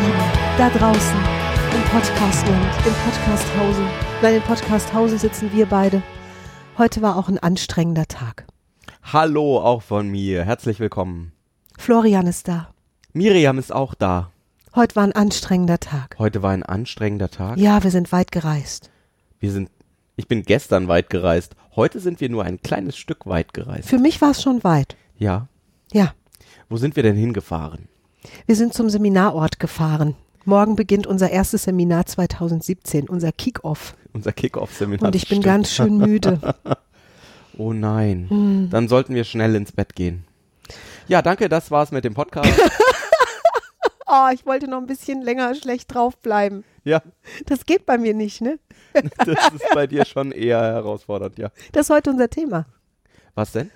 Lieben, da draußen im Podcastland, im Podcasthause. Nein, im Podcasthause sitzen wir beide. Heute war auch ein anstrengender Tag. Hallo auch von mir. Herzlich willkommen. Florian ist da. Miriam ist auch da. Heute war ein anstrengender Tag. Heute war ein anstrengender Tag. Ja, wir sind weit gereist. Wir sind ich bin gestern weit gereist. Heute sind wir nur ein kleines Stück weit gereist. Für mich war es schon weit. Ja. Ja. Wo sind wir denn hingefahren? Wir sind zum Seminarort gefahren. Morgen beginnt unser erstes Seminar 2017, unser Kick-Off. Unser Kick-Off-Seminar. Und ich bin ganz schön müde. oh nein. Hm. Dann sollten wir schnell ins Bett gehen. Ja, danke, das war's mit dem Podcast. oh, ich wollte noch ein bisschen länger schlecht draufbleiben. Ja. Das geht bei mir nicht, ne? das ist bei dir schon eher herausfordernd, ja. Das ist heute unser Thema. Was denn?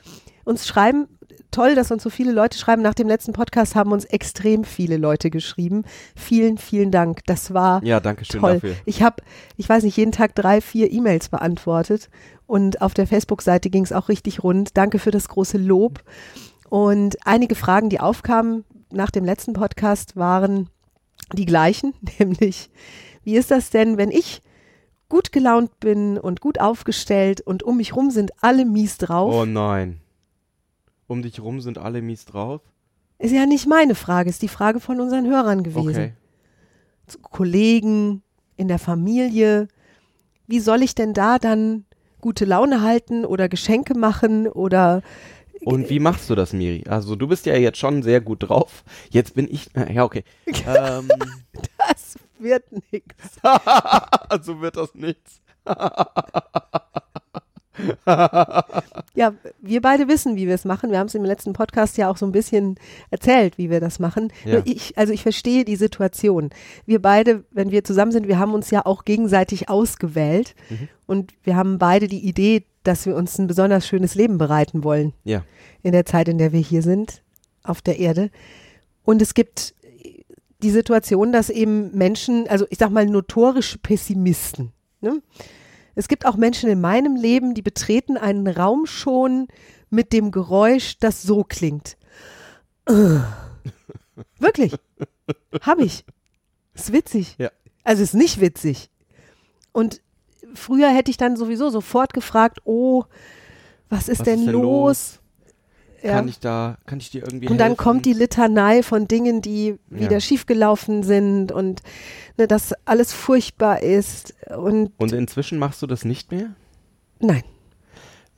Uns schreiben, toll, dass uns so viele Leute schreiben. Nach dem letzten Podcast haben uns extrem viele Leute geschrieben. Vielen, vielen Dank. Das war ja, danke schön toll. dafür. Ich habe, ich weiß nicht, jeden Tag drei, vier E-Mails beantwortet und auf der Facebook-Seite ging es auch richtig rund. Danke für das große Lob. Und einige Fragen, die aufkamen nach dem letzten Podcast, waren die gleichen, nämlich, wie ist das denn, wenn ich gut gelaunt bin und gut aufgestellt und um mich rum sind alle mies drauf? Oh nein. Um dich rum sind alle mies drauf? Ist ja nicht meine Frage, ist die Frage von unseren Hörern gewesen. Okay. Zu Kollegen, in der Familie. Wie soll ich denn da dann gute Laune halten oder Geschenke machen oder und wie machst du das, Miri? Also du bist ja jetzt schon sehr gut drauf. Jetzt bin ich. Ja, okay. ähm, das wird nichts. also wird das nichts. ja, wir beide wissen, wie wir es machen. Wir haben es im letzten Podcast ja auch so ein bisschen erzählt, wie wir das machen. Ja. Ich, also ich verstehe die Situation. Wir beide, wenn wir zusammen sind, wir haben uns ja auch gegenseitig ausgewählt mhm. und wir haben beide die Idee, dass wir uns ein besonders schönes Leben bereiten wollen. Ja. In der Zeit, in der wir hier sind, auf der Erde. Und es gibt die Situation, dass eben Menschen, also ich sag mal notorische Pessimisten, ne? Es gibt auch Menschen in meinem Leben, die betreten einen Raum schon mit dem Geräusch, das so klingt. Wirklich. Hab ich. Ist witzig. Ja. Also ist nicht witzig. Und früher hätte ich dann sowieso sofort gefragt, oh, was ist, was denn, ist denn los? los? Ja. Kann ich da, kann ich dir irgendwie Und dann helfen? kommt die Litanei von Dingen, die wieder Ja. schiefgelaufen sind und ne, dass alles furchtbar ist. Und, Und inzwischen machst du das nicht mehr? nein,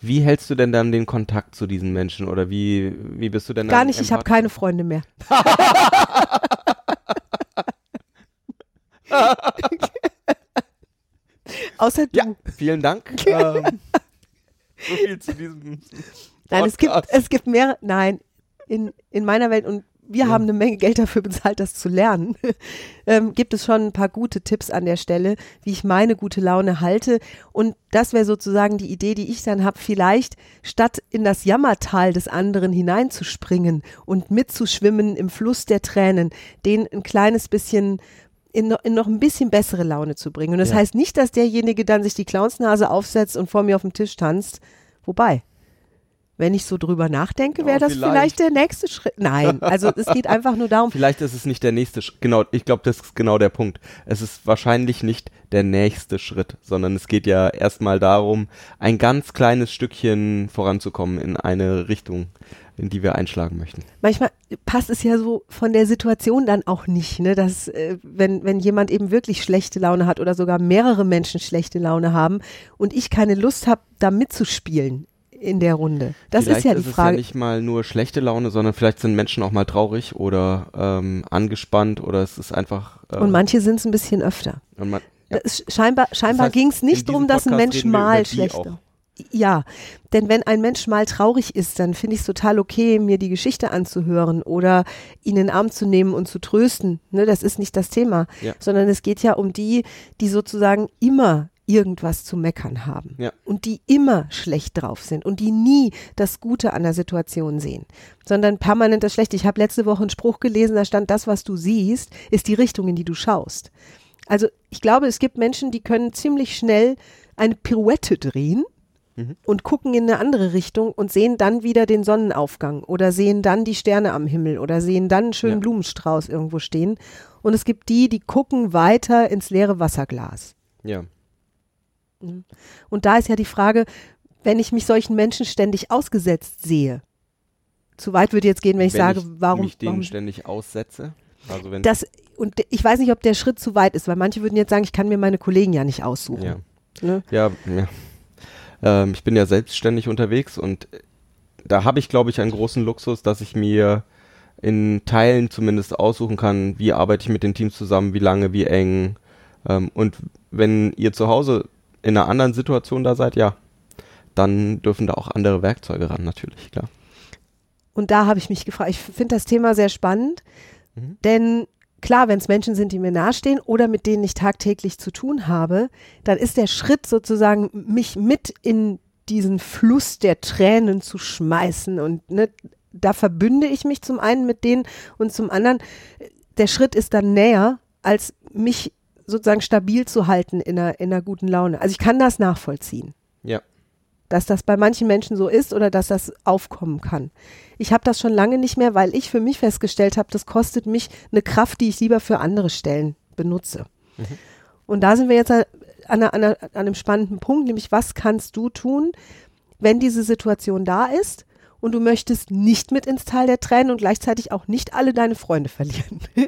Wie hältst du denn dann den Kontakt zu diesen Menschen oder wie, wie bist du denn gar nicht. Ich habe keine Freunde mehr. Außer du. Ja, vielen Dank. ähm, so viel zu diesem Nein, es gibt, es gibt mehr, nein, in, in meiner Welt und wir Ja. haben eine Menge Geld dafür bezahlt, das zu lernen. ähm, gibt es schon ein paar gute Tipps an der Stelle, wie ich meine gute Laune halte. Und das wäre sozusagen die Idee, die ich dann habe, vielleicht statt in das Jammertal des anderen hineinzuspringen und mitzuschwimmen im Fluss der Tränen, den ein kleines bisschen in noch, in noch ein bisschen bessere Laune zu bringen. Und das Ja. heißt nicht, dass derjenige dann sich die Clownsnase aufsetzt und vor mir auf dem Tisch tanzt. Wobei, wenn ich so drüber nachdenke, wäre Ja, das vielleicht. vielleicht. der nächste Schritt. Nein, also es geht einfach nur darum, Vielleicht ist es nicht der nächste Schritt. Genau, ich glaube, das ist genau der Punkt. Es ist wahrscheinlich nicht der nächste Schritt, sondern es geht ja erstmal darum, ein ganz kleines Stückchen voranzukommen in eine Richtung, in die wir einschlagen möchten. manchmal passt es ja so von der Situation dann auch nicht, ne, dass äh, wenn, wenn jemand eben wirklich schlechte Laune hat oder sogar mehrere Menschen schlechte Laune haben und ich keine Lust habe, da mitzuspielen in der Runde. Das vielleicht ist ja die ist es Frage. ja nicht mal nur schlechte Laune, sondern vielleicht sind Menschen auch mal traurig oder ähm, angespannt oder es ist einfach. Äh, und manche sind es ein bisschen öfter. man, ja. Das ist, scheinbar scheinbar heißt, ging es nicht darum, dass ein Mensch mal die schlecht auch. Ja, denn wenn ein Mensch mal traurig ist, dann finde ich es total okay, mir die Geschichte anzuhören oder ihn in den Arm zu nehmen und zu trösten. Ne, das ist nicht das Thema, Ja. sondern es geht ja um die, die sozusagen immer irgendwas zu meckern haben Ja. und die immer schlecht drauf sind und die nie das Gute an der Situation sehen, sondern permanent das Schlechte. Ich habe letzte Woche einen Spruch gelesen, da stand, das, was du siehst, ist die Richtung, in die du schaust. Also ich glaube, es gibt Menschen, die können ziemlich schnell eine Pirouette drehen Mhm. und gucken in eine andere Richtung und sehen dann wieder den Sonnenaufgang oder sehen dann die Sterne am Himmel oder sehen dann einen schönen Ja. Blumenstrauß irgendwo stehen. Und es gibt die, die gucken weiter ins leere Wasserglas. Ja. Und da ist ja die Frage, wenn ich mich solchen Menschen ständig ausgesetzt sehe, zu weit würde jetzt gehen, wenn ich wenn sage, ich warum, mich denen warum ständig aussetze. Also wenn das und ich weiß nicht, ob der Schritt zu weit ist, weil manche würden jetzt sagen, ich kann mir meine Kollegen ja nicht aussuchen. ja. Ne? Ja, ja. Ähm, ich bin ja selbstständig unterwegs und da habe ich, glaube ich, einen großen Luxus, dass ich mir in Teilen zumindest aussuchen kann, wie arbeite ich mit den Teams zusammen, wie lange, wie eng. Ähm, und wenn ihr zu Hause in einer anderen Situation da seid, ja, dann dürfen da auch andere Werkzeuge ran, natürlich, klar. Und da habe ich mich gefragt, ich finde das Thema sehr spannend, Mhm. denn klar, wenn es Menschen sind, die mir nahestehen oder mit denen ich tagtäglich zu tun habe, dann ist der Schritt sozusagen, mich mit in diesen Fluss der Tränen zu schmeißen und ne, da verbünde ich mich zum einen mit denen und zum anderen, der Schritt ist dann näher, als mich sozusagen stabil zu halten in einer, in einer guten Laune. Also ich kann das nachvollziehen Ja. dass das bei manchen Menschen so ist oder dass das aufkommen kann. Ich habe das schon lange nicht mehr, weil ich für mich festgestellt habe, das kostet mich eine Kraft, die ich lieber für andere Stellen benutze. Und da sind wir jetzt an, einer, an, einer, an einem spannenden Punkt, nämlich was kannst du tun, wenn diese Situation da ist und du möchtest nicht mit ins Tal der Tränen und gleichzeitig auch nicht alle deine Freunde verlieren.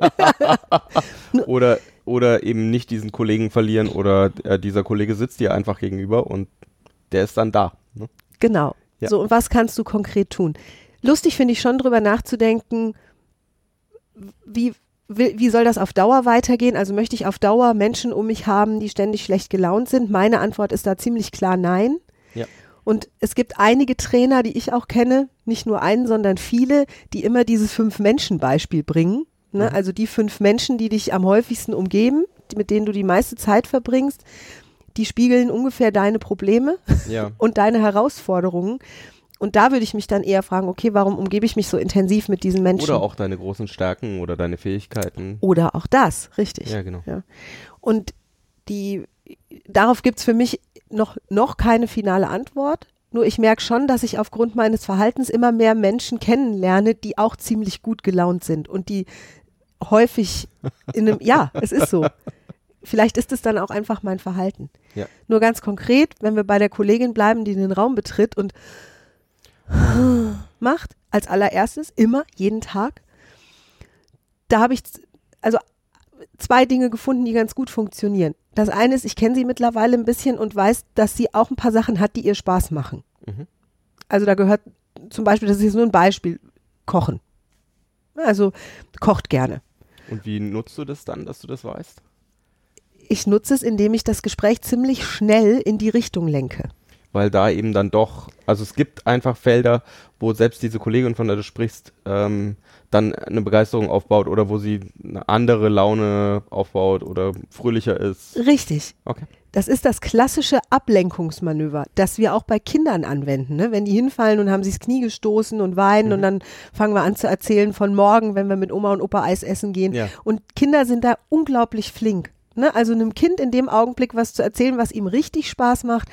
Oder, oder eben nicht diesen Kollegen verlieren oder äh, dieser Kollege sitzt dir einfach gegenüber und der ist dann da. Ne? Genau. Ja. So, und was kannst du konkret tun? Lustig finde ich schon drüber nachzudenken, wie, wie, wie soll das auf Dauer weitergehen? Also möchte ich auf Dauer Menschen um mich haben, die ständig schlecht gelaunt sind? Meine Antwort ist da ziemlich klar nein. Ja. Und es gibt einige Trainer, die ich auch kenne, nicht nur einen, sondern viele, die immer dieses Fünf-Menschen-Beispiel bringen. Ne? Mhm. Also die fünf Menschen, die dich am häufigsten umgeben, mit denen du die meiste Zeit verbringst, die spiegeln ungefähr deine Probleme Ja. und deine Herausforderungen. Und da würde ich mich dann eher fragen, okay, warum umgebe ich mich so intensiv mit diesen Menschen? Oder auch deine großen Stärken oder deine Fähigkeiten. Oder auch das, richtig. Ja, genau. Und die, darauf gibt's für mich noch, noch keine finale Antwort. Nur ich merke schon, dass ich aufgrund meines Verhaltens immer mehr Menschen kennenlerne, die auch ziemlich gut gelaunt sind und die häufig in einem, ja, es ist so. Vielleicht ist es dann auch einfach mein Verhalten. Ja. Nur ganz konkret, wenn wir bei der Kollegin bleiben, die den Raum betritt und macht, als allererstes, immer, jeden Tag, da habe ich also zwei Dinge gefunden, die ganz gut funktionieren. Das eine ist, ich kenne sie mittlerweile ein bisschen und weiß, dass sie auch ein paar Sachen hat, die ihr Spaß machen. Mhm. Also da gehört zum Beispiel, das ist jetzt nur ein Beispiel, Kochen. Also kocht gerne. Und wie nutzt du das dann, dass du das weißt? Ich nutze es, indem ich das Gespräch ziemlich schnell in die Richtung lenke. Weil da eben dann doch, also es gibt einfach Felder, wo selbst diese Kollegin, von der du sprichst, ähm, dann eine Begeisterung aufbaut oder wo sie eine andere Laune aufbaut oder fröhlicher ist. Richtig. Okay. Das ist das klassische Ablenkungsmanöver, das wir auch bei Kindern anwenden. Ne? Wenn die hinfallen und haben sich das Knie gestoßen und weinen Mhm. und dann fangen wir an zu erzählen von morgen, wenn wir mit Oma und Opa Eis essen gehen. Ja. Und Kinder sind da unglaublich flink. Ne? Also einem Kind in dem Augenblick was zu erzählen, was ihm richtig Spaß macht.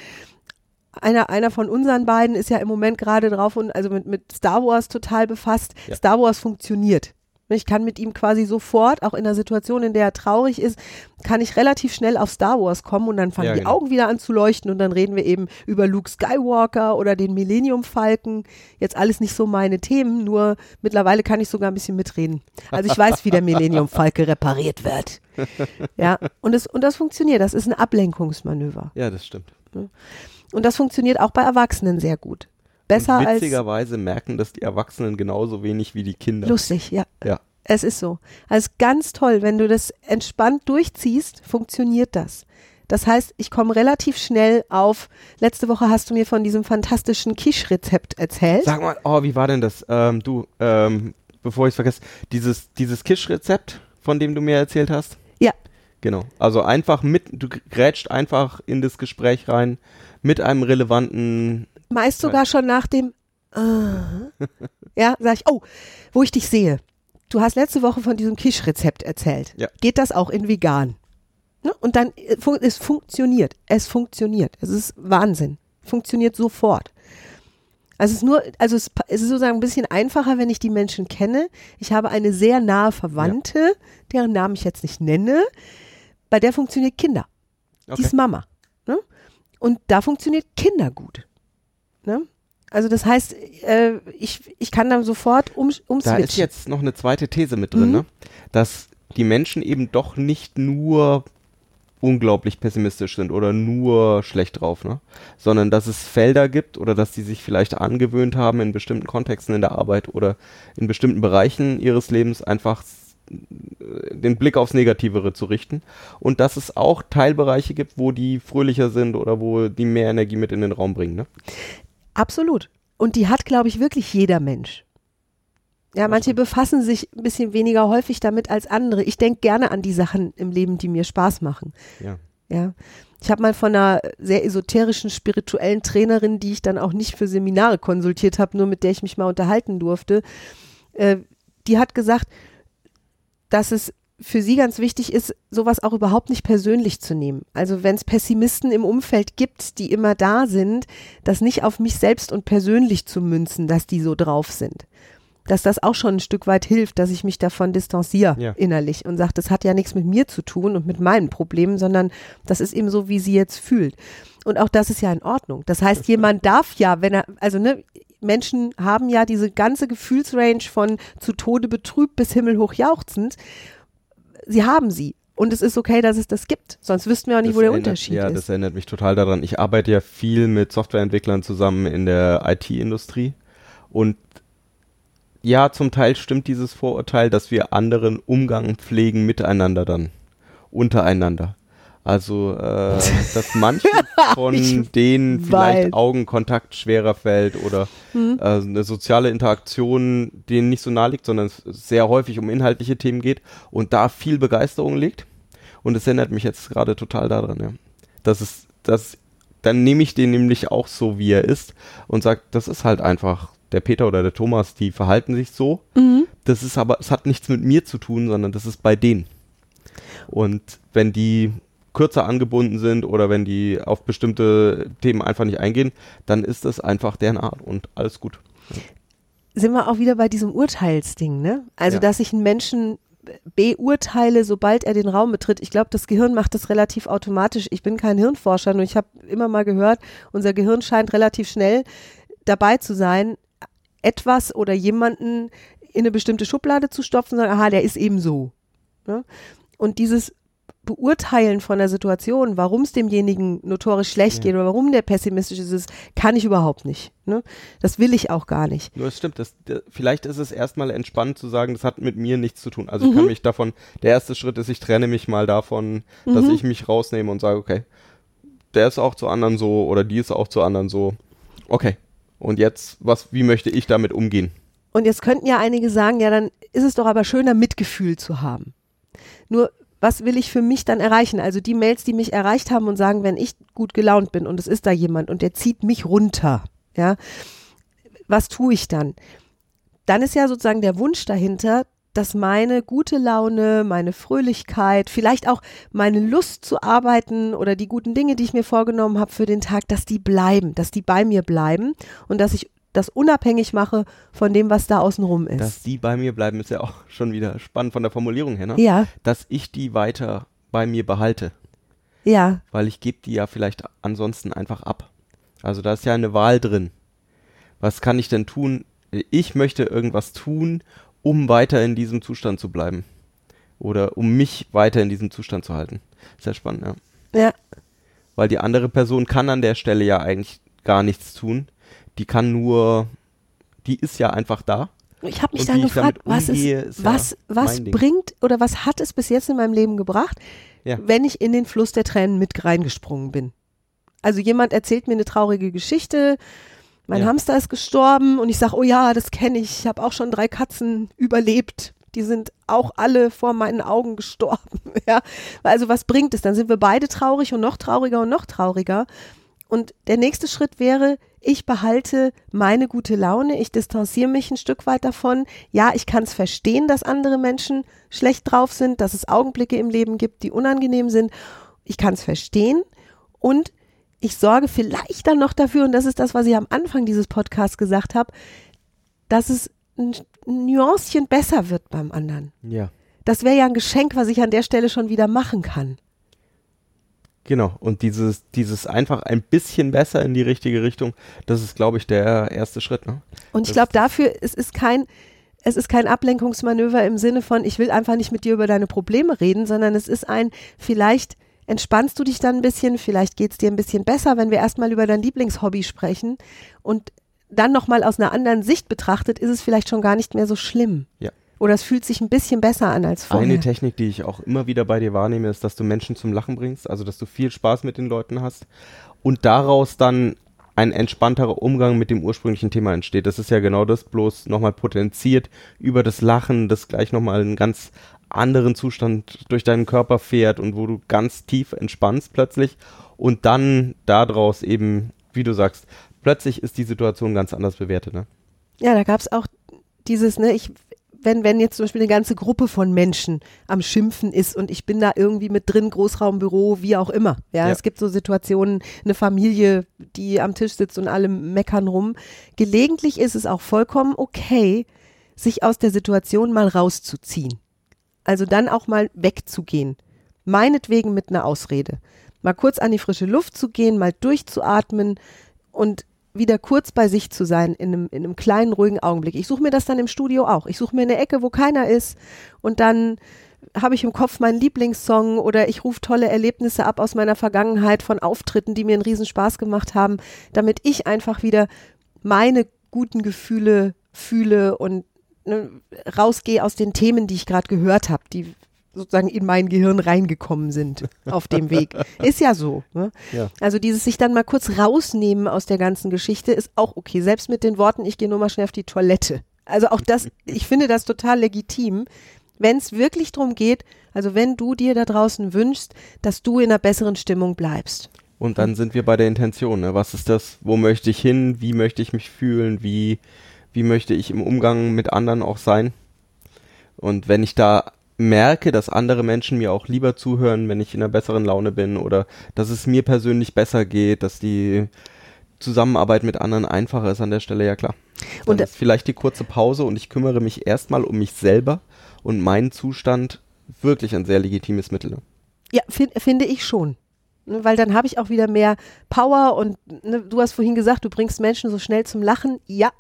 Einer, einer von unseren beiden ist ja im Moment gerade drauf und also mit, mit Star Wars total befasst. Ja. Star Wars funktioniert. Ich kann mit ihm quasi sofort, auch in einer Situation, in der er traurig ist, kann ich relativ schnell auf Star Wars kommen und dann fangen Ja, die genau. Augen wieder an zu leuchten und dann reden wir eben über Luke Skywalker oder den Millennium Falken. Jetzt alles nicht so meine Themen, nur mittlerweile kann ich sogar ein bisschen mitreden. Also ich weiß, wie der Millennium Falke repariert wird. Ja, und das, und das funktioniert. Das ist ein Ablenkungsmanöver. Ja, das stimmt. Und das funktioniert auch bei Erwachsenen sehr gut. Besser Und als witzigerweise merken das die Erwachsenen genauso wenig wie die Kinder. lustig, ja. Ja. Es ist so. Also ganz toll, wenn du das entspannt durchziehst, funktioniert das. Das heißt, ich komme relativ schnell auf, letzte Woche hast du mir von diesem fantastischen Quiche-Rezept erzählt. Sag mal, oh, wie war denn das? Ähm, du, ähm, bevor ich es vergesse, dieses, dieses Kisch-Rezept, von dem du mir erzählt hast? Genau. Also einfach mit, du grätscht einfach in das Gespräch rein mit einem relevanten, Meist sogar schon nach dem äh, Ja, sag ich, oh, wo ich dich sehe. Du hast letzte Woche von diesem Quiche-Rezept erzählt. Ja. Geht das auch in vegan? Ne? Und dann, äh, es funktioniert. Es funktioniert. Es ist Wahnsinn. funktioniert sofort. Also es ist nur, also es, es ist sozusagen ein bisschen einfacher, wenn ich die Menschen kenne. Ich habe eine sehr nahe Verwandte, ja. deren Namen ich jetzt nicht nenne, bei der funktioniert Kinder. Okay. Die ist Mama. Ne? Und da funktioniert Kinder gut. Ne? Also das heißt, äh, ich, ich kann dann sofort um, umswitchen. Da ist jetzt noch eine zweite These mit drin, mhm. ne? dass die Menschen eben doch nicht nur unglaublich pessimistisch sind oder nur schlecht drauf, ne? Sondern dass es Felder gibt oder dass die sich vielleicht angewöhnt haben, in bestimmten Kontexten in der Arbeit oder in bestimmten Bereichen ihres Lebens einfach den Blick aufs Negativere zu richten und dass es auch Teilbereiche gibt, wo die fröhlicher sind oder wo die mehr Energie mit in den Raum bringen. Ne? Absolut. Und die hat, glaube ich, wirklich jeder Mensch. Ja, manche befassen sich ein bisschen weniger häufig damit als andere. Ich denke gerne an die Sachen im Leben, die mir Spaß machen. Ja. Ja. Ich habe mal von einer sehr esoterischen, spirituellen Trainerin, die ich dann auch nicht für Seminare konsultiert habe, nur mit der ich mich mal unterhalten durfte, äh, die hat gesagt, dass es für sie ganz wichtig ist, sowas auch überhaupt nicht persönlich zu nehmen. Also wenn es Pessimisten im Umfeld gibt, die immer da sind, das nicht auf mich selbst und persönlich zu münzen, dass die so drauf sind. Dass das auch schon ein Stück weit hilft, dass ich mich davon distanziere ja. innerlich und sage, das hat ja nichts mit mir zu tun und mit meinen Problemen, sondern das ist eben so, wie sie jetzt fühlt. Und auch das ist ja in Ordnung. Das heißt, jemand darf ja, wenn er, also ne, Menschen haben ja diese ganze Gefühlsrange von zu Tode betrübt bis himmelhoch jauchzend sie haben sie. Und es ist okay, dass es das gibt. Sonst wüssten wir auch nicht, das wo der erinnert, Unterschied ja, ist. Ja, das erinnert mich total daran. Ich arbeite ja viel mit Softwareentwicklern zusammen in der IT-Industrie. Und ja, zum Teil stimmt dieses Vorurteil, dass wir anderen Umgang pflegen miteinander dann. Untereinander. Also, äh, dass manchen von denen vielleicht Augenkontakt schwerer fällt oder hm. äh, eine soziale Interaktion denen nicht so nahe liegt, sondern es sehr häufig um inhaltliche Themen geht und da viel Begeisterung liegt. Und es erinnert mich jetzt gerade total daran, ja. Das ist, das, dann nehme ich den nämlich auch so, wie er ist und sage, das ist halt einfach der Peter oder der Thomas, die verhalten sich so. Mhm. Das ist aber, es hat nichts mit mir zu tun, sondern das ist bei denen. Und wenn die kürzer angebunden sind oder wenn die auf bestimmte Themen einfach nicht eingehen, dann ist das einfach deren Art und alles gut. Sind wir auch wieder bei diesem Urteilsding, ne? Also, ja. dass ich einen Menschen beurteile, sobald er den Raum betritt. Ich glaube, das Gehirn macht das relativ automatisch. Ich bin kein Hirnforscher, nur ich habe immer mal gehört, unser Gehirn scheint relativ schnell dabei zu sein, etwas oder jemanden in eine bestimmte Schublade zu stopfen und sagen, aha, der ist eben so. Ne? Und dieses Beurteilen von der Situation, warum es demjenigen notorisch schlecht ja. geht oder warum der pessimistisch ist, kann ich überhaupt nicht. Ne? Das will ich auch gar nicht. Nur es stimmt, das, der, vielleicht ist es erstmal entspannend zu sagen, das hat mit mir nichts zu tun. Also ich kann mhm. mich davon, der erste Schritt ist, ich trenne mich mal davon, dass mhm. ich mich rausnehme und sage, okay, der ist auch zu anderen so oder die ist auch zu anderen so. Okay. Und jetzt, was, wie möchte ich damit umgehen? Und jetzt könnten ja einige sagen, ja, dann ist es doch aber schöner, Mitgefühl zu haben. Nur was will ich für mich dann erreichen? Also die Mails, die mich erreicht haben und sagen, wenn ich gut gelaunt bin und es ist da jemand und der zieht mich runter, ja, was tue ich dann? Dann ist ja sozusagen der Wunsch dahinter, dass meine gute Laune, meine Fröhlichkeit, vielleicht auch meine Lust zu arbeiten oder die guten Dinge, die ich mir vorgenommen habe für den Tag, dass die bleiben, dass die bei mir bleiben und dass ich das unabhängig mache von dem, was da außenrum ist. Dass die bei mir bleiben, ist ja auch schon wieder spannend von der Formulierung her, ne? Ja. Dass ich die weiter bei mir behalte. Ja. Weil ich gebe die ja vielleicht ansonsten einfach ab. Also da ist ja eine Wahl drin. Was kann ich denn tun? Ich möchte irgendwas tun, um weiter in diesem Zustand zu bleiben. Oder um mich weiter in diesem Zustand zu halten. Sehr spannend, ja. Ja. Weil die andere Person kann an der Stelle ja eigentlich gar nichts tun die kann nur, die ist ja einfach da. Ich habe mich dann gefragt, was, umgehe, ist, was, ja was bringt oder was hat es bis jetzt in meinem Leben gebracht, ja. wenn ich in den Fluss der Tränen mit reingesprungen bin. Also jemand erzählt mir eine traurige Geschichte, mein ja. Hamster ist gestorben und ich sage, oh ja, das kenne ich, ich habe auch schon drei Katzen überlebt. Die sind auch alle vor meinen Augen gestorben. Ja, also was bringt es? Dann sind wir beide traurig und noch trauriger und noch trauriger. Und der nächste Schritt wäre, ich behalte meine gute Laune, ich distanziere mich ein Stück weit davon. Ja, ich kann es verstehen, dass andere Menschen schlecht drauf sind, dass es Augenblicke im Leben gibt, die unangenehm sind. Ich kann es verstehen und ich sorge vielleicht dann noch dafür, und das ist das, was ich am Anfang dieses Podcasts gesagt habe, dass es ein, Nuancchen besser wird beim anderen. Ja. Das wäre ja ein Geschenk, was ich an der Stelle schon wieder machen kann. Genau, und dieses, dieses einfach ein bisschen besser in die richtige Richtung, das ist, glaube ich, der erste Schritt. Ne? Und ich glaube dafür, es ist kein, es ist kein Ablenkungsmanöver im Sinne von, ich will einfach nicht mit dir über deine Probleme reden, sondern es ist ein, vielleicht entspannst du dich dann ein bisschen, vielleicht geht es dir ein bisschen besser, wenn wir erstmal über dein Lieblingshobby sprechen und dann nochmal aus einer anderen Sicht betrachtet, ist es vielleicht schon gar nicht mehr so schlimm. Ja. Oder es fühlt sich ein bisschen besser an als vorher. Eine Technik, die ich auch immer wieder bei dir wahrnehme, ist, dass du Menschen zum Lachen bringst, also dass du viel Spaß mit den Leuten hast und daraus dann ein entspannterer Umgang mit dem ursprünglichen Thema entsteht. Das ist ja genau das, bloß nochmal potenziert über das Lachen, das gleich nochmal einen ganz anderen Zustand durch deinen Körper fährt und wo du ganz tief entspannst plötzlich und dann daraus eben, wie du sagst, plötzlich ist die Situation ganz anders bewertet. Ne? Ja, da gab es auch dieses, ne, ich, wenn, wenn jetzt zum Beispiel eine ganze Gruppe von Menschen am Schimpfen ist und ich bin da irgendwie mit drin, Großraumbüro, wie auch immer. Ja, Ja. es gibt so Situationen, eine Familie, die am Tisch sitzt und alle meckern rum. Gelegentlich ist es auch vollkommen okay, sich aus der Situation mal rauszuziehen. Also dann auch mal wegzugehen. Meinetwegen mit einer Ausrede. Mal kurz an die frische Luft zu gehen, mal durchzuatmen und wieder kurz bei sich zu sein in einem, in einem kleinen, ruhigen Augenblick. Ich suche mir das dann im Studio auch. Ich suche mir eine Ecke, wo keiner ist und dann habe ich im Kopf meinen Lieblingssong oder ich rufe tolle Erlebnisse ab aus meiner Vergangenheit von Auftritten, die mir einen riesen Spaß gemacht haben, damit ich einfach wieder meine guten Gefühle fühle und ne, rausgehe aus den Themen, die ich gerade gehört habe, die sozusagen in mein Gehirn reingekommen sind auf dem Weg. Ist ja so. Ne? Ja. Also dieses sich dann mal kurz rausnehmen aus der ganzen Geschichte ist auch okay. Selbst mit den Worten, ich gehe nur mal schnell auf die Toilette. Also auch das, ich finde das total legitim, wenn es wirklich darum geht, also wenn du dir da draußen wünschst, dass du in einer besseren Stimmung bleibst. Und dann sind wir bei der Intention. Ne? Was ist das? Wo möchte ich hin? Wie möchte ich mich fühlen? Wie, wie möchte ich im Umgang mit anderen auch sein? Und wenn ich da merke, dass andere Menschen mir auch lieber zuhören, wenn ich in einer besseren Laune bin oder dass es mir persönlich besser geht, dass die Zusammenarbeit mit anderen einfacher ist an der Stelle, ja klar. Dann Und- ist vielleicht die kurze Pause und ich kümmere mich erstmal um mich selber und meinen Zustand wirklich ein sehr legitimes Mittel. Ne? Ja, fin finde ich schon. Ne, Weil dann habe ich auch wieder mehr Power und ne, du hast vorhin gesagt, du bringst Menschen so schnell zum Lachen. Ja,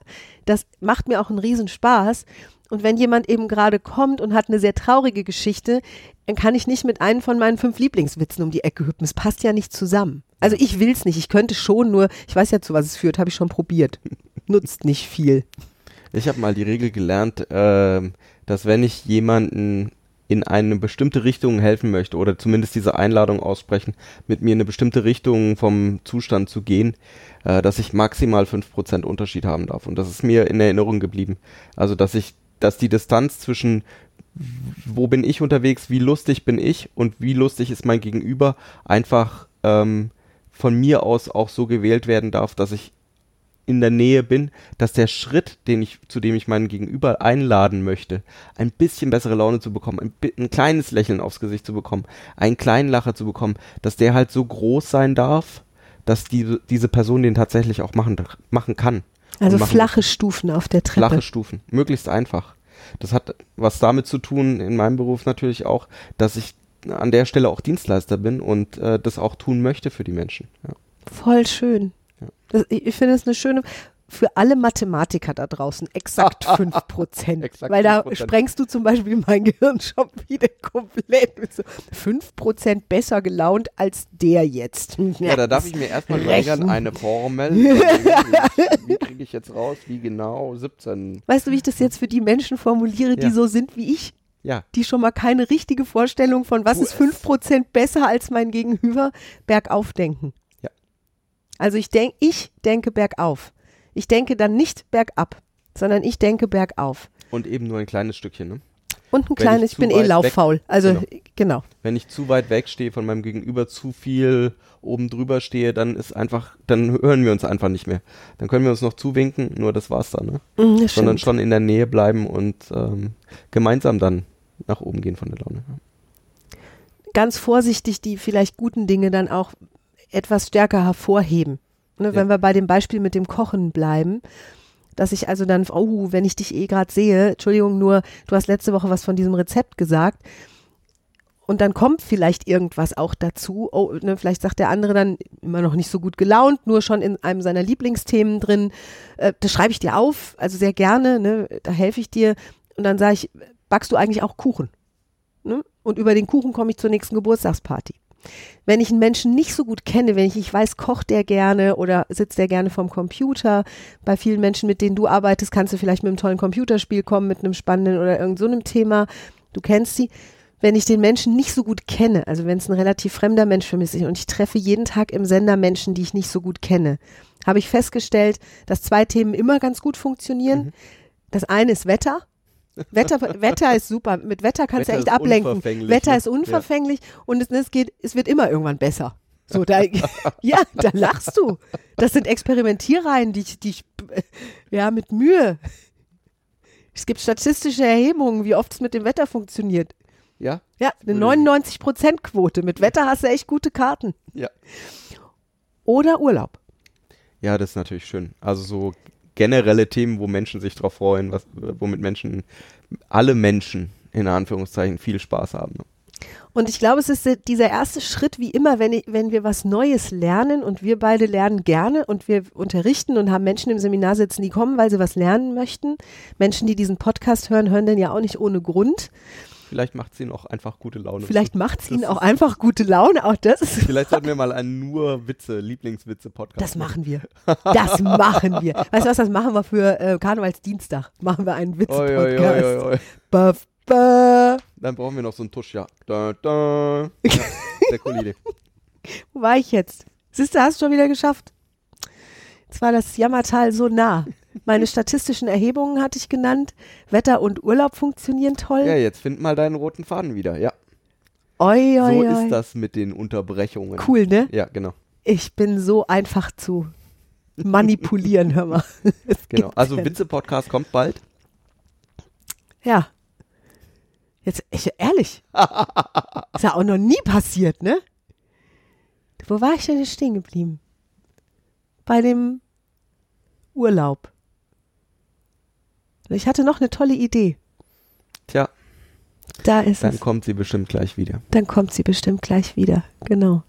das macht mir auch einen Riesenspaß. Und wenn jemand eben gerade kommt und hat eine sehr traurige Geschichte, dann kann ich nicht mit einem von meinen fünf Lieblingswitzen um die Ecke hüpfen. Es passt ja nicht zusammen. Also ich will es nicht. Ich könnte schon, nur ich weiß ja, zu was es führt, habe ich schon probiert. Nutzt nicht viel. Ich habe mal die Regel gelernt, ähm, dass wenn ich jemanden in eine bestimmte Richtung helfen möchte oder zumindest diese Einladung aussprechen, mit mir in eine bestimmte Richtung vom Zustand zu gehen, äh, dass ich maximal 5% Unterschied haben darf. Und das ist mir in Erinnerung geblieben. Also, dass ich, dass die Distanz zwischen wo bin ich unterwegs, wie lustig bin ich und wie lustig ist mein Gegenüber, einfach ähm, von mir aus auch so gewählt werden darf, dass ich in der Nähe bin, dass der Schritt, den ich, zu dem ich meinen Gegenüber einladen möchte, ein bisschen bessere Laune zu bekommen, ein, ein kleines Lächeln aufs Gesicht zu bekommen, einen kleinen Lacher zu bekommen, dass der halt so groß sein darf, dass die, diese Person den tatsächlich auch machen, machen kann. Also machen flache Stufen auf der Treppe. flache Stufen, möglichst einfach. Das hat was damit zu tun, in meinem Beruf natürlich auch, dass ich an der Stelle auch Dienstleister bin und äh, das auch tun möchte für die Menschen. Ja. Voll schön. Das, ich finde es eine schöne, für alle Mathematiker da draußen, exakt 5 Prozent. Exakt Weil da 5%. sprengst du zum Beispiel mein Gehirn schon wieder komplett mit so 5 Prozent besser gelaunt als der jetzt. Ja, da darf ich mir erstmal Rechnen. eine Formel. wie kriege ich jetzt raus? Wie genau? 17. Weißt du, wie ich das jetzt für die Menschen formuliere, die Ja. so sind wie ich? Ja, Die schon mal keine richtige Vorstellung von, was Tu ist 5 Prozent besser als mein Gegenüber, bergauf denken. Also ich denke, ich denke bergauf. Ich denke dann nicht bergab, sondern ich denke bergauf. und eben nur ein kleines Stückchen. Ne? Und ein kleines, ich ich bin eh lauffaul. Also Genau. genau. Wenn ich zu weit weg stehe von meinem Gegenüber, zu viel oben drüber stehe, dann ist einfach, dann hören wir uns einfach nicht mehr. Dann können wir uns noch zuwinken, nur das war's dann. Ne? Mhm, das Sondern stimmt. schon in der Nähe bleiben und ähm, gemeinsam dann nach oben gehen von der Laune. Ganz vorsichtig die vielleicht guten Dinge dann auch etwas stärker hervorheben. Ne, Ja. Wenn wir bei dem Beispiel mit dem Kochen bleiben, dass ich also dann, oh, wenn ich dich eh gerade sehe, Entschuldigung, nur du hast letzte Woche was von diesem Rezept gesagt. Und dann kommt vielleicht irgendwas auch dazu. Oh, ne, vielleicht sagt der andere dann immer noch nicht so gut gelaunt, nur schon in einem seiner Lieblingsthemen drin. Äh, das schreibe ich dir auf, also sehr gerne, ne, da helfe ich dir. Und dann sage ich, backst du eigentlich auch Kuchen? Ne? Und über den Kuchen komme ich zur nächsten Geburtstagsparty. Wenn ich einen Menschen nicht so gut kenne, wenn ich nicht weiß, kocht der gerne oder sitzt der gerne vom Computer, bei vielen Menschen, mit denen du arbeitest, kannst du vielleicht mit einem tollen Computerspiel kommen, mit einem spannenden oder irgend so einem Thema. Du kennst sie. Wenn ich den Menschen nicht so gut kenne, also wenn es ein relativ fremder Mensch für mich ist und ich treffe jeden Tag im Sender Menschen, die ich nicht so gut kenne, habe ich festgestellt, dass zwei Themen immer ganz gut funktionieren. Das eine ist Wetter. Wetter, Wetter ist super. Mit Wetter kannst Wetter du echt ablenken. Wetter ne? ist unverfänglich und es, es geht, es wird immer irgendwann besser. So, da, ja, da lachst du. Das sind Experimentierreihen, die, ich- die ich, ja, mit Mühe. Es gibt statistische Erhebungen, wie oft es mit dem Wetter funktioniert. Ja? Ja, eine Würde ich- 99%-Quote. Mit Wetter hast du echt gute Karten. Ja. Oder Urlaub. Ja, das ist natürlich schön. Also so generelle Themen, wo Menschen sich drauf freuen, was, womit Menschen, alle Menschen in Anführungszeichen viel Spaß haben. Ne? Und ich glaube, es ist dieser erste Schritt, wie immer, wenn, ich, wenn wir was Neues lernen und wir beide lernen gerne und wir unterrichten und haben Menschen im Seminar sitzen, die kommen, weil sie was lernen möchten. Menschen, die diesen Podcast hören, hören den ja auch nicht ohne Grund. Vielleicht macht es ihnen auch einfach gute Laune. Vielleicht macht es ihnen auch einfach gute Laune. Auch das ist, Vielleicht sollten wir mal einen nur Witze, Lieblingswitze-Podcast das machen wir. Das machen wir. Weißt du was, das machen wir für äh, Karnevalsdienstag. Machen wir einen Witze-Podcast. Buff, buff. Dann brauchen wir noch so einen Tusch, ja. Da, da. ja sehr coole Idee. Wo war ich jetzt? Siehst du, hast du schon wieder geschafft. Jetzt war das Jammertal so nah. Meine statistischen Erhebungen hatte ich genannt. Wetter und Urlaub funktionieren toll. Ja, jetzt find mal deinen roten Faden wieder. Ja, oi, oi, so oi. ist das mit den Unterbrechungen. Cool, ne? Ja, genau. Ich bin so einfach zu manipulieren, hör mal. Es genau. Also Witze-Podcast kommt bald. Ja. Jetzt, ich, ehrlich. ist ja auch noch nie passiert, ne? Wo war ich denn stehen geblieben? Bei dem Urlaub. Ich hatte noch eine tolle Idee. Tja, Da ist dann es. kommt sie bestimmt gleich wieder. Dann kommt sie bestimmt gleich wieder. Genau.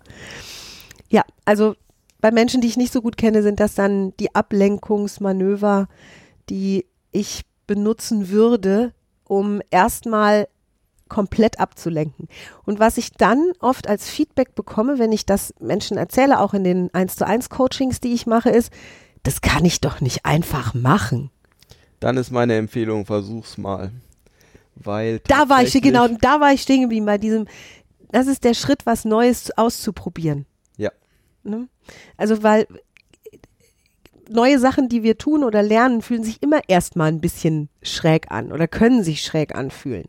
Ja, also bei Menschen, die ich nicht so gut kenne, sind das dann die Ablenkungsmanöver, die ich benutzen würde, um erstmal komplett abzulenken. Und was ich dann oft als Feedback bekomme, wenn ich das Menschen erzähle, auch in den 1 zu 1 Coachings, die ich mache, ist, das kann ich doch nicht einfach machen. Dann ist meine Empfehlung, versuch's mal. Weil Da war ich, genau, da war ich stehen geblieben bei diesem, das ist der Schritt, was Neues auszuprobieren. Ja. Ne? Also, weil neue Sachen, die wir tun oder lernen, fühlen sich immer erstmal ein bisschen schräg an oder können sich schräg anfühlen.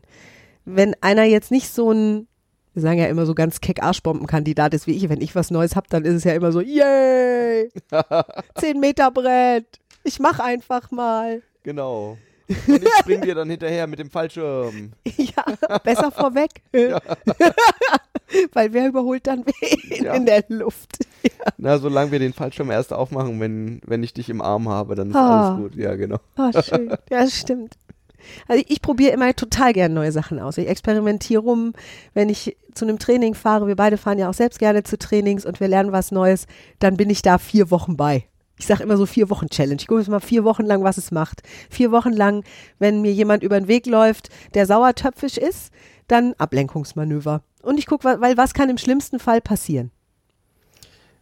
Wenn einer jetzt nicht so ein, wir sagen ja immer so ganz keck Arschbombenkandidat ist wie ich, wenn ich was Neues habe, dann ist es ja immer so, yay, 10 Meter Brett, ich mach einfach mal. Genau. Und ich spring dir dann hinterher mit dem Fallschirm. Ja, besser vorweg. Weil wer überholt dann wen Ja. in der Luft? Na, solange wir den Fallschirm erst aufmachen, wenn, wenn ich dich im Arm habe, dann ist Ah. alles gut. Ja, genau. Oh, schön. Ja, das stimmt. Also ich, ich probiere immer total gerne neue Sachen aus. Ich experimentiere rum, wenn ich zu einem Training fahre. Wir beide fahren ja auch selbst gerne zu Trainings und wir lernen was Neues. Dann bin ich da vier Wochen bei. Ich sage immer so vier Wochen Challenge. Ich gucke jetzt mal vier Wochen lang, was es macht. Vier Wochen lang, wenn mir jemand über den Weg läuft, der sauertöpfisch ist, dann Ablenkungsmanöver. Und ich gucke, weil was kann im schlimmsten Fall passieren?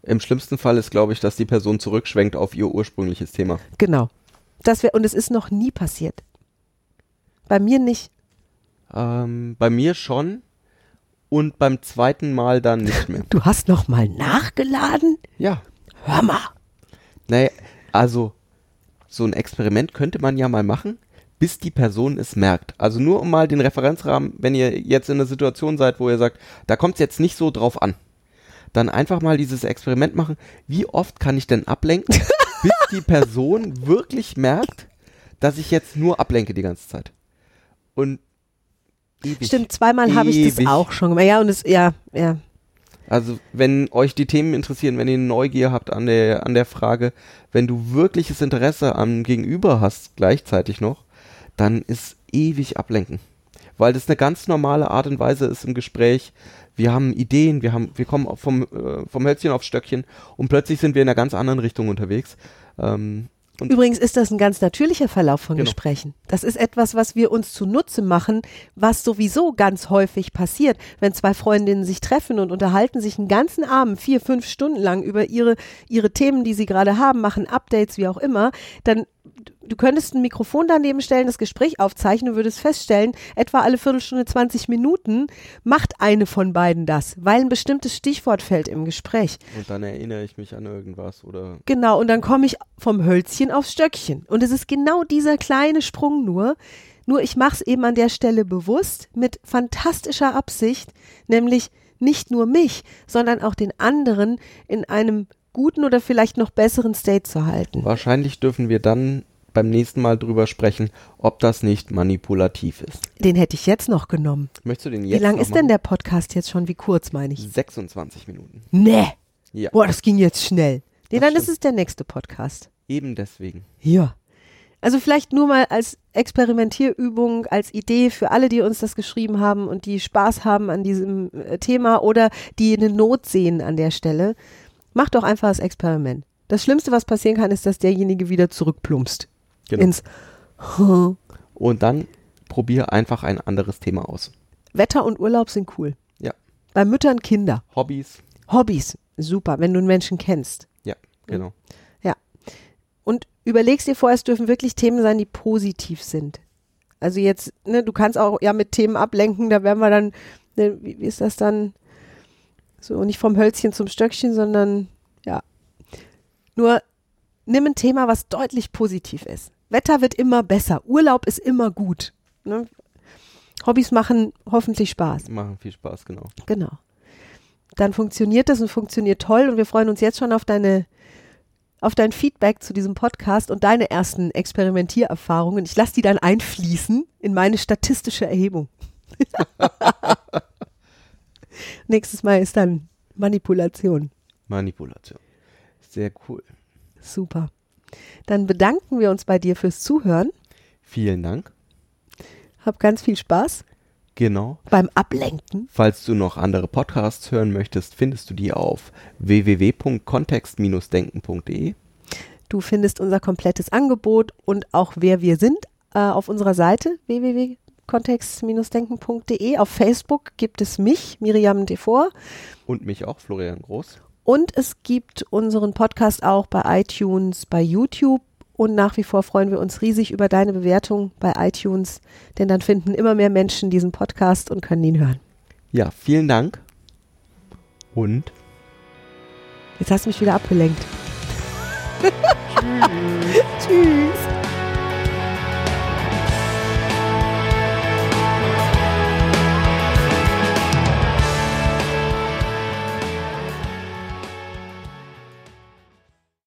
Im schlimmsten Fall ist, glaube ich, dass die Person zurückschwenkt auf ihr ursprüngliches Thema. Genau. Das wär, und es ist noch nie passiert. Bei mir nicht. Ähm, bei mir schon und beim zweiten Mal dann nicht mehr. Du hast noch mal nachgeladen? Ja. Hör mal. Naja, also so ein Experiment könnte man ja mal machen, bis die Person es merkt. Also nur um mal den Referenzrahmen, wenn ihr jetzt in einer Situation seid, wo ihr sagt, da kommt es jetzt nicht so drauf an, dann einfach mal dieses Experiment machen. Wie oft kann ich denn ablenken, bis die Person wirklich merkt, dass ich jetzt nur ablenke die ganze Zeit? Und ewig. Stimmt, zweimal habe ich das auch schon gemacht. Ja, und es, ja, ja. Also wenn euch die Themen interessieren, wenn ihr Neugier habt an der, an der Frage, wenn du wirkliches Interesse am Gegenüber hast gleichzeitig noch, dann ist ewig ablenken. Weil das eine ganz normale Art und Weise ist im Gespräch. Wir haben Ideen, wir haben, wir kommen vom, äh, vom Hölzchen aufs Stöckchen und plötzlich sind wir in einer ganz anderen Richtung unterwegs. Ähm, und Übrigens ist das ein ganz natürlicher Verlauf von genau. Gesprächen. Das ist etwas, was wir uns zunutze machen, was sowieso ganz häufig passiert, wenn zwei Freundinnen sich treffen und unterhalten sich einen ganzen Abend, vier, fünf Stunden lang über ihre, ihre Themen, die sie gerade haben, machen Updates, wie auch immer, dann du könntest ein Mikrofon daneben stellen, das Gespräch aufzeichnen und würdest feststellen, etwa alle Viertelstunde, 20 Minuten macht eine von beiden das, weil ein bestimmtes Stichwort fällt im Gespräch. Und dann erinnere ich mich an irgendwas oder. Genau, und dann komme ich vom Hölzchen aufs Stöckchen. Und es ist genau dieser kleine Sprung nur. Nur ich mache es eben an der Stelle bewusst mit fantastischer Absicht, nämlich nicht nur mich, sondern auch den anderen in einem guten oder vielleicht noch besseren State zu halten. Wahrscheinlich dürfen wir dann beim nächsten Mal drüber sprechen, ob das nicht manipulativ ist. Den hätte ich jetzt noch genommen. Möchtest du den jetzt Wie lang ist denn der Podcast jetzt schon? Wie kurz meine ich? 26 Minuten. Nee. Ja. Boah, das ging jetzt schnell. Nee, das dann stimmt. ist es der nächste Podcast. Eben deswegen. Ja. Also vielleicht nur mal als Experimentierübung, als Idee für alle, die uns das geschrieben haben und die Spaß haben an diesem äh, Thema oder die eine Not sehen an der Stelle. Mach doch einfach das Experiment. Das Schlimmste, was passieren kann, ist, dass derjenige wieder zurückplumpst. Genau. Ins Und dann probier einfach ein anderes Thema aus. Wetter und Urlaub sind cool. Ja. Bei Müttern Kinder. Hobbys. Hobbys. Super, wenn du einen Menschen kennst. Ja, genau. Ja. Und überlegst dir vorher, es dürfen wirklich Themen sein, die positiv sind. Also jetzt, ne, du kannst auch ja mit Themen ablenken, da werden wir dann, ne, wie, wie ist das dann? So, nicht vom Hölzchen zum Stöckchen, sondern ja. Nur nimm ein Thema, was deutlich positiv ist. Wetter wird immer besser, Urlaub ist immer gut. Ne? Hobbys machen hoffentlich Spaß. Machen viel Spaß, genau. Genau. Dann funktioniert das und funktioniert toll und wir freuen uns jetzt schon auf deine auf dein Feedback zu diesem Podcast und deine ersten Experimentiererfahrungen. Ich lasse die dann einfließen in meine statistische Erhebung. Nächstes Mal ist dann Manipulation. Manipulation. Sehr cool. Super. Dann bedanken wir uns bei dir fürs Zuhören. Vielen Dank. Hab ganz viel Spaß. Genau. Beim Ablenken. Falls du noch andere Podcasts hören möchtest, findest du die auf www.kontext-denken.de. Du findest unser komplettes Angebot und auch wer wir sind äh, auf unserer Seite www kontext-denken.de. Auf Facebook gibt es mich, Miriam Devor. Und mich auch, Florian Groß. Und es gibt unseren Podcast auch bei iTunes, bei YouTube. Und nach wie vor freuen wir uns riesig über deine Bewertung bei iTunes, denn dann finden immer mehr Menschen diesen Podcast und können ihn hören. Ja, vielen Dank. Und? Jetzt hast du mich wieder abgelenkt. Tschüss. Tschüss.